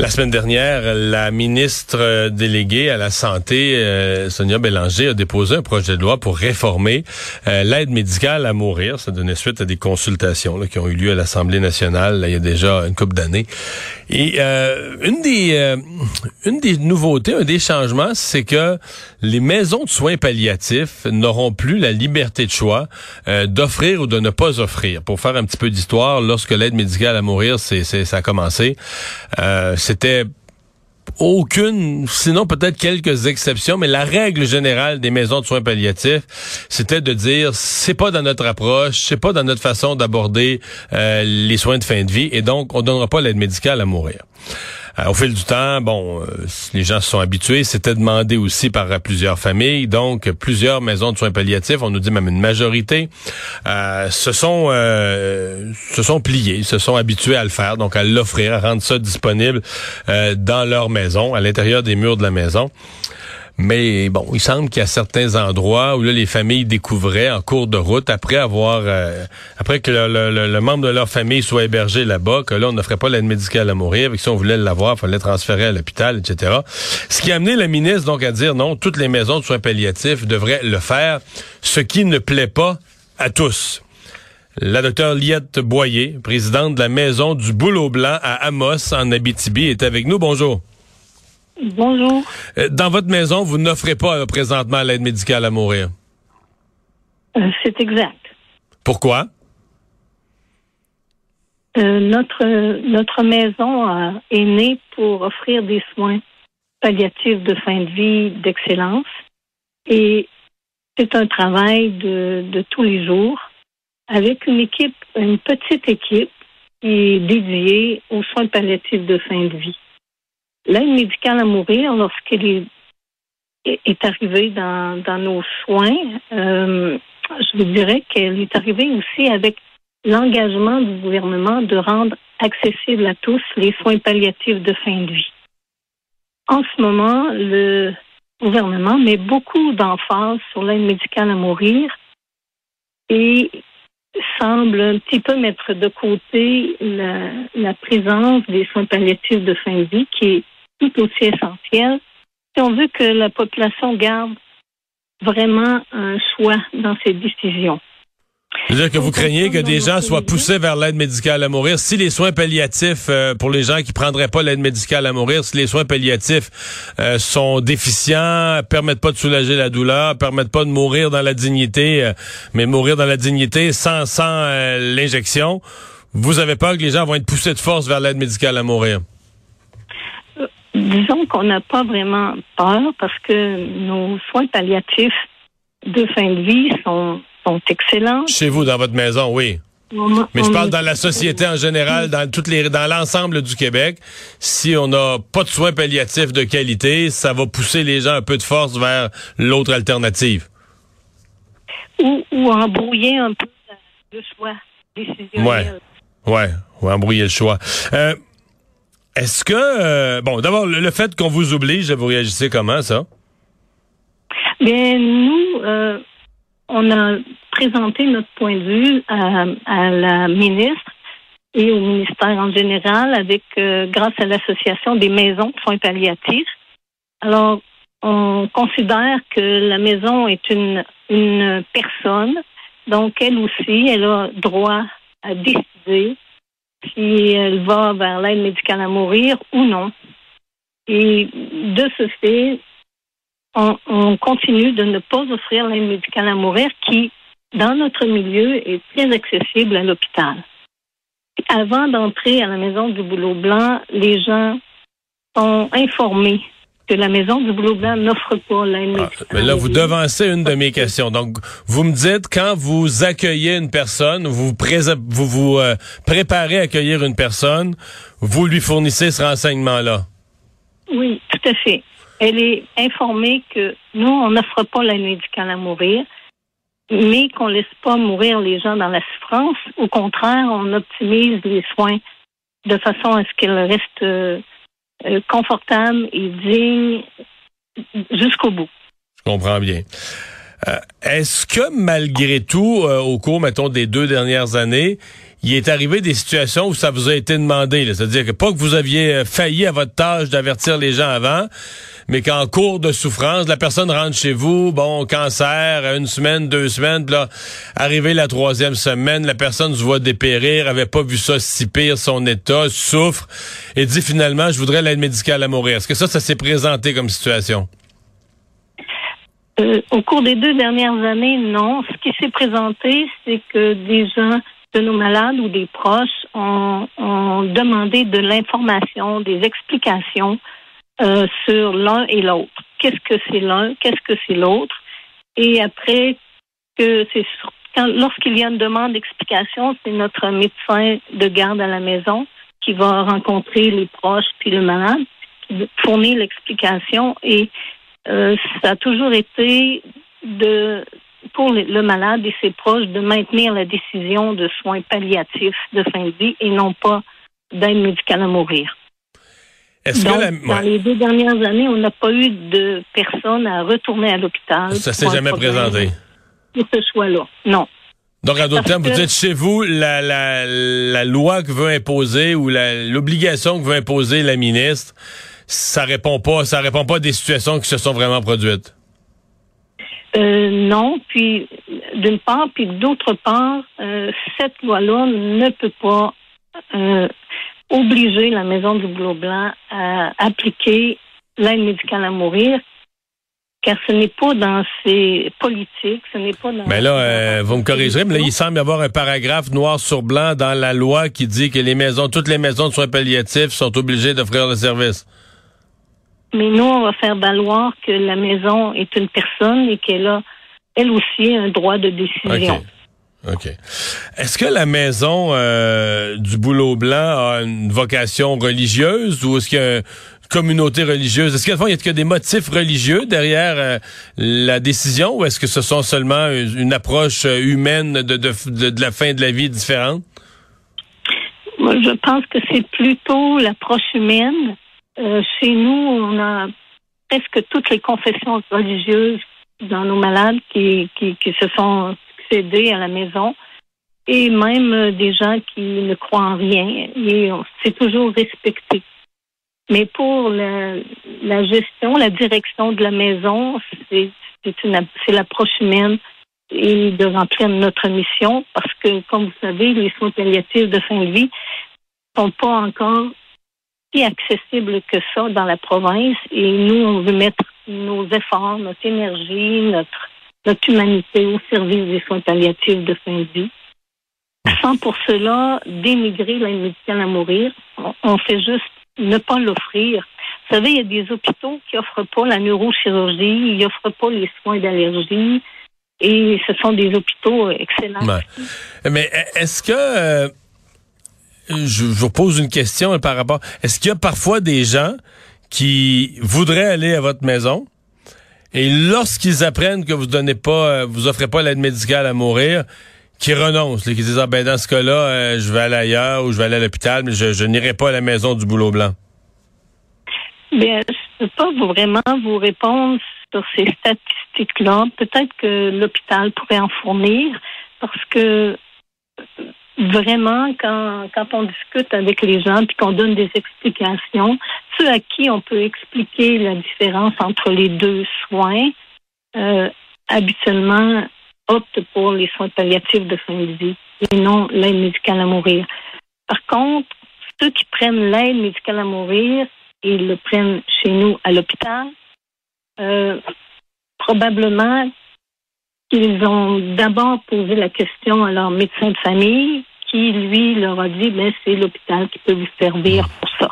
La semaine dernière, la ministre déléguée à la Santé, euh, Sonia Bélanger, a déposé un projet de loi pour réformer euh, l'aide médicale à mourir. Ça donnait suite à des consultations qui ont eu lieu à l'Assemblée nationale il y a déjà une couple d'années. Et euh, une des une des nouveautés, un des changements, c'est que les maisons de soins palliatifs n'auront plus la liberté de choix d'offrir ou de ne pas offrir. Pour faire un petit peu d'histoire, lorsque l'aide médicale à mourir, c'est ça a commencé c'était aucune, sinon peut-être quelques exceptions, mais la règle générale des maisons de soins palliatifs, c'était de dire c'est pas dans notre approche, c'est pas dans notre façon d'aborder euh, les soins de fin de vie, et donc on donnera pas l'aide médicale à mourir. Euh, au fil du temps, bon, euh, les gens se sont habitués. C'était demandé aussi par euh, plusieurs familles. Donc, plusieurs maisons de soins palliatifs, on nous dit même une majorité, se sont se sont pliés, se sont habitués à le faire, donc à l'offrir, à rendre ça disponible dans leur maison, à l'intérieur des murs de la maison. Mais bon, il semble qu'il y a certains endroits où là, les familles découvraient en cours de route, après avoir, euh, après que le, membre de leur famille soit hébergé là-bas, que là, on n'offrait pas l'aide médicale à mourir, avec si on voulait l'avoir, il fallait transférer à l'hôpital, etc. Ce qui a amené la ministre donc à dire non, toutes les maisons de soins palliatifs devraient le faire, ce qui ne plaît pas à tous. La docteure Liette Boyer, présidente de la maison du Boulot Blanc à Amos, en Abitibi, est avec nous. Bonjour. Bonjour. Euh, dans votre maison, vous n'offrez pas euh, présentement l'aide médicale à mourir? Euh, c'est exact. Pourquoi? notre, notre maison est née pour offrir des soins palliatifs de fin de vie d'excellence. Et c'est un travail de, de tous les jours avec une équipe, une petite équipe qui est dédiée aux soins palliatifs de fin de vie. L'aide médicale à mourir, lorsqu'elle est, arrivée dans, dans nos soins, euh, je vous dirais qu'elle est arrivée aussi avec l'engagement du gouvernement de rendre accessibles à tous les soins palliatifs de fin de vie. En ce moment, le gouvernement met beaucoup d'emphase sur l'aide médicale à mourir et semble un petit peu mettre de côté la, la présence des soins palliatifs de fin de vie qui est tout aussi essentiel si on veut que la population garde vraiment un choix dans ses décisions. C'est-à-dire que vous craignez que des gens soient poussés vers l'aide médicale à mourir. Si les soins palliatifs, euh, pour les gens qui prendraient pas l'aide médicale à mourir, si les soins palliatifs euh, sont déficients, permettent pas de soulager la douleur, permettent pas de mourir dans la dignité, euh, mais mourir dans la dignité sans, sans l'injection, vous avez peur que les gens vont être poussés de force vers l'aide médicale à mourir? Disons qu'on n'a pas vraiment peur parce que nos soins palliatifs de fin de vie sont, sont excellents. Chez vous, dans votre maison, oui. Mais je parle dans la société en général, dans toutes les, dans l'ensemble du Québec. Si on n'a pas de soins palliatifs de qualité, ça va pousser les gens un peu de force vers l'autre alternative. Ou, ou embrouiller un peu le choix décisionnel. Ouais, ouais, ou embrouiller le choix. Euh, est-ce que, euh, bon, d'abord, le, fait qu'on vous oblige, vous réagissez comment, ça? Bien, nous, euh, on a présenté notre point de vue à, la ministre et au ministère en général avec, euh, grâce à l'association des maisons de soins palliatifs. Alors, on considère que la maison est une, une personne, donc elle aussi, elle a droit à décider si elle va vers l'aide médicale à mourir ou non. Et de ce fait, on, continue de ne pas offrir l'aide médicale à mourir qui, dans notre milieu, est très accessible à l'hôpital. avant d'entrer à la maison du boulot blanc, les gens sont informés que la maison du boulot blanc n'offre pas l'aide ah, mais là, vous devancez une de mes questions. Donc, vous me dites, quand vous accueillez une personne, vous vous, vous euh, préparez à accueillir une personne, vous lui fournissez ce renseignement-là? Oui, tout à fait. Elle est informée que nous, on n'offre pas l'aide médicale à mourir mais qu'on laisse pas mourir les gens dans la souffrance. Au contraire, on optimise les soins de façon à ce qu'ils restent euh, euh, confortables et dignes jusqu'au bout. Je comprends bien. Euh, est-ce que malgré tout, au cours, mettons, des deux dernières années, il est arrivé des situations où ça vous a été demandé, c'est-à-dire que pas que vous aviez failli à votre tâche d'avertir les gens avant, mais qu'en cours de souffrance, la personne rentre chez vous, bon, cancer, une semaine, deux semaines, là, arrivé la troisième semaine, la personne se voit dépérir, avait pas vu ça si pire, son état, souffre, et dit finalement, je voudrais l'aide médicale à mourir. Est-ce que ça, ça s'est présenté comme situation? Euh, au cours des deux dernières années, non. Ce qui s'est présenté, c'est que des gens de nos malades ou des proches ont, ont demandé de l'information, des explications euh, sur l'un et l'autre. Qu'est-ce que c'est l'un, qu'est-ce que c'est l'autre? Et après, que c'est lorsqu'il y a une demande d'explication, c'est notre médecin de garde à la maison qui va rencontrer les proches puis le malade, qui fournir l'explication. Et euh, ça a toujours été de pour le malade et ses proches de maintenir la décision de soins palliatifs de fin de vie et non pas d'aide médicale à mourir. Dans les deux dernières années, on n'a pas eu de personnes à retourner à l'hôpital. Ça s'est jamais présenté. Pour ce choix-là, non. Donc, en d'autres termes, vous êtes chez vous, la, la, la loi que veut imposer ou l'obligation que veut imposer la ministre, ça répond pas, ça répond pas à des situations qui se sont vraiment produites. Euh, non, puis d'une part, puis d'autre part, euh, cette loi-là ne peut pas euh, obliger la Maison du Boulot Blanc à appliquer l'aide médicale à mourir, car ce n'est pas dans ses politiques, ce n'est pas dans... Mais là, euh, vous me corrigerez, mais là, il semble y avoir un paragraphe noir sur blanc dans la loi qui dit que les maisons, toutes les maisons de soins palliatifs sont obligées d'offrir le service. Mais nous, on va faire valoir que la maison est une personne et qu'elle a, elle aussi, un droit de décision. OK. Est-ce que la maison euh, du Boulot Blanc a une vocation religieuse ou est-ce qu'il y a une communauté religieuse? Est-ce qu'il y a des motifs religieux derrière euh, la décision ou est-ce que ce sont seulement une approche euh, humaine de, de, la fin de la vie différente? Moi, je pense que c'est plutôt l'approche humaine. Chez nous, on a presque toutes les confessions religieuses dans nos malades qui, se sont céder à la maison et même euh, des gens qui ne croient en rien. Et c'est toujours respecté. Mais pour la, gestion, la direction de la maison, c'est c'est l'approche humaine et de remplir notre mission parce que, comme vous savez, les soins palliatifs de fin de vie sont pas encore si accessibles que ça dans la province et nous, on veut mettre nos efforts, notre énergie, notre notre humanité au service des soins palliatifs de fin de vie. Sans pour cela dénigrer l'aide médicale à mourir. On, fait juste ne pas l'offrir. Vous savez, il y a des hôpitaux qui offrent pas la neurochirurgie, ils offrent pas les soins d'allergie. Et ce sont des hôpitaux excellents. Mais est-ce que euh, je, vous pose une question par rapport. Est-ce qu'il y a parfois des gens qui voudraient aller à votre maison, et lorsqu'ils apprennent que vous donnez pas, euh, vous offrez pas l'aide médicale à mourir, qui renoncent, qui disent ah, ben dans ce cas-là, euh, je vais aller ailleurs ou je vais aller à l'hôpital, mais je, n'irai pas à la maison du boulot blanc? Bien, je ne peux pas vraiment vous répondre sur ces statistiques-là. Peut-être que l'hôpital pourrait en fournir parce que vraiment, quand, quand on discute avec les gens puis qu'on donne des explications, ceux à qui on peut expliquer la différence entre les deux soins, euh, habituellement optent pour les soins palliatifs de fin de vie et non l'aide médicale à mourir. Par contre, ceux qui prennent l'aide médicale à mourir et le prennent chez nous à l'hôpital, euh, probablement qu'ils ont d'abord posé la question à leur médecin de famille, qui, lui, leur a dit, mais c'est l'hôpital qui peut vous servir Hmm. pour ça.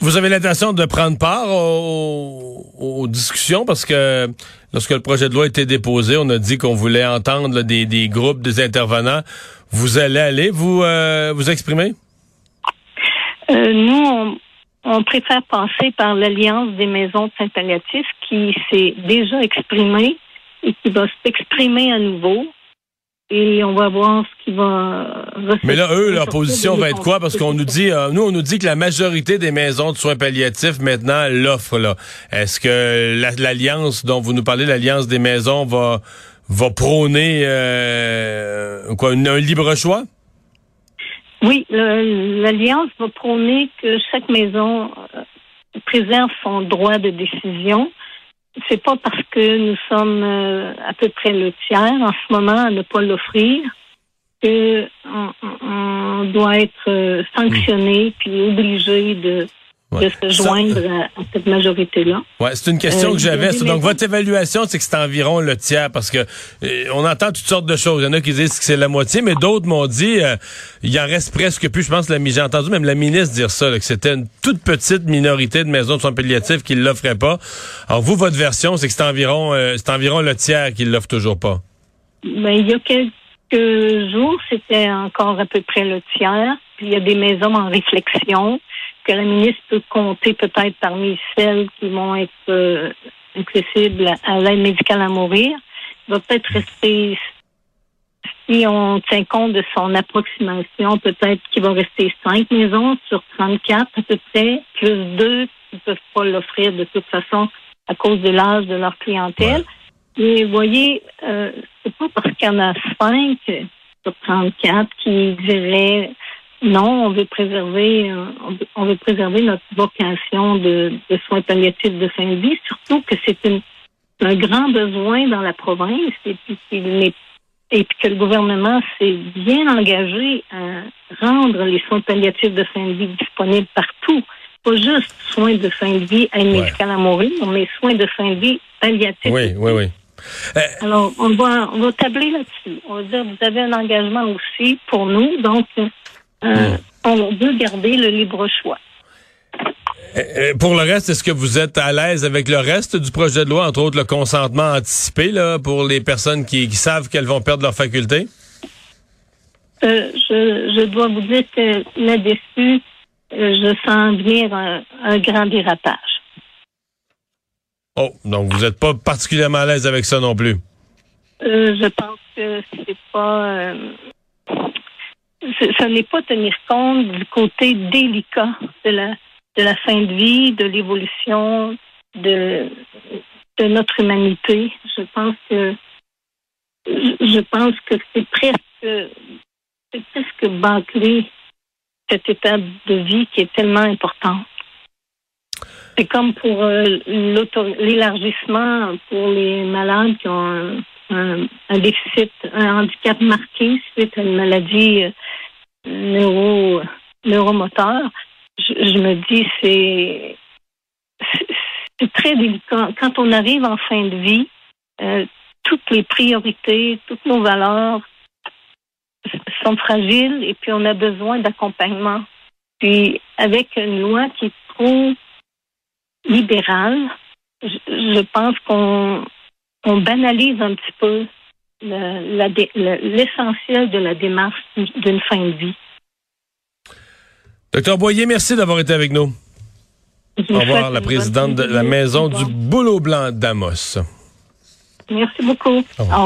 Vous avez l'intention de prendre part aux, aux discussions parce que lorsque le projet de loi a été déposé, on a dit qu'on voulait entendre là, des, des groupes, des intervenants. Vous allez aller vous euh, vous exprimer? Euh, nous, on, on préfère passer par l'Alliance des maisons de Saint-Palliatif qui s'est déjà exprimée et qui va s'exprimer à nouveau. Et on va voir ce qui va. Mais là, eux, leur position va être quoi? Parce qu'on nous dit, euh, nous, on nous dit que la majorité des maisons de soins palliatifs maintenant l'offrent. Là, est-ce que la- l'alliance dont vous nous parlez, l'alliance des maisons, va va prôner euh, quoi, une- un libre choix? Oui, l'Alliance va prôner que chaque maison euh, préserve son droit de décision. C'est pas parce que nous sommes euh, à peu près le tiers en ce moment à ne pas l'offrir que on, on- doit être euh, sanctionné puis obligé de, Ouais. de se Ça- joindre à, à cette majorité-là. Ouais, c'est une question Euh, que j'avais. Donc, votre évaluation, c'est que c'est environ le tiers, parce que euh, on entend toutes sortes de choses. Il y en a qui disent que c'est la moitié, mais d'autres m'ont dit euh, il en reste presque plus. Je pense que j'ai entendu même la ministre dire ça, là, que c'était une toute petite minorité de maisons de soins palliatifs qui ne l'offraient pas. Alors, vous, votre version, c'est que c'est environ, euh, c'est environ le tiers qui ne l'offre toujours pas. Ben, il y a quelques jours, c'était encore à peu près le tiers. Puis il y a des maisons en réflexion que la ministre peut compter peut-être parmi celles qui vont être euh, accessibles à l'aide médicale à mourir. Il va peut-être rester, si on tient compte de son approximation, peut-être qu'il va rester cinq maisons sur 34 à peu près, plus deux qui ne peuvent pas l'offrir de toute façon à cause de l'âge de leur clientèle. Et vous voyez, euh, c'est pas parce qu'il y en a cinq sur 34 qui diraient non, on veut préserver, euh, on veut, préserver notre vocation de, de soins palliatifs de fin de vie, surtout que c'est un grand besoin dans la province et puis et que le gouvernement s'est bien engagé à rendre les soins palliatifs de fin de vie disponibles partout. Pas juste soins de fin de vie, aide Ouais. médicale à mourir, mais soins de fin de vie palliatifs. Oui, oui, oui. Alors, on va, on va tabler là-dessus. On va dire, vous avez un engagement aussi pour nous, donc euh, on veut garder le libre choix. Euh, euh, pour le reste, est-ce que vous êtes à l'aise avec le reste du projet de loi, entre autres le consentement anticipé là, pour les personnes qui, qui savent qu'elles vont perdre leur faculté? Euh, je, je dois vous dire que là-dessus, je sens venir un, un grand dérapage. Oh, donc vous n'êtes pas particulièrement à l'aise avec ça non plus? Euh, je pense que c'est pas. euh, ce n'est pas tenir compte du côté délicat de la de la fin de vie, de l'évolution de de notre humanité. Je pense que je pense que c'est presque c'est presque bâclé cette étape de vie qui est tellement importante. C'est comme pour euh, l'élargissement pour les malades qui ont un, un- déficit, un handicap marqué suite à une maladie euh, neuro, neuromoteur. Je, je me dis, c'est- c'est très délicat. Quand on arrive en fin de vie, euh, toutes les priorités, toutes nos valeurs sont fragiles et puis on a besoin d'accompagnement. Puis avec une loi qui est trop libérale, je, je pense qu'on on banalise un petit peu le- le- l'essentiel de la démarche d'une fin de vie. Docteur Boyer, merci d'avoir été avec nous. Je Au revoir, la présidente de la. Maison du revoir. Boulot Blanc d'Amos. Merci beaucoup. revoir. Au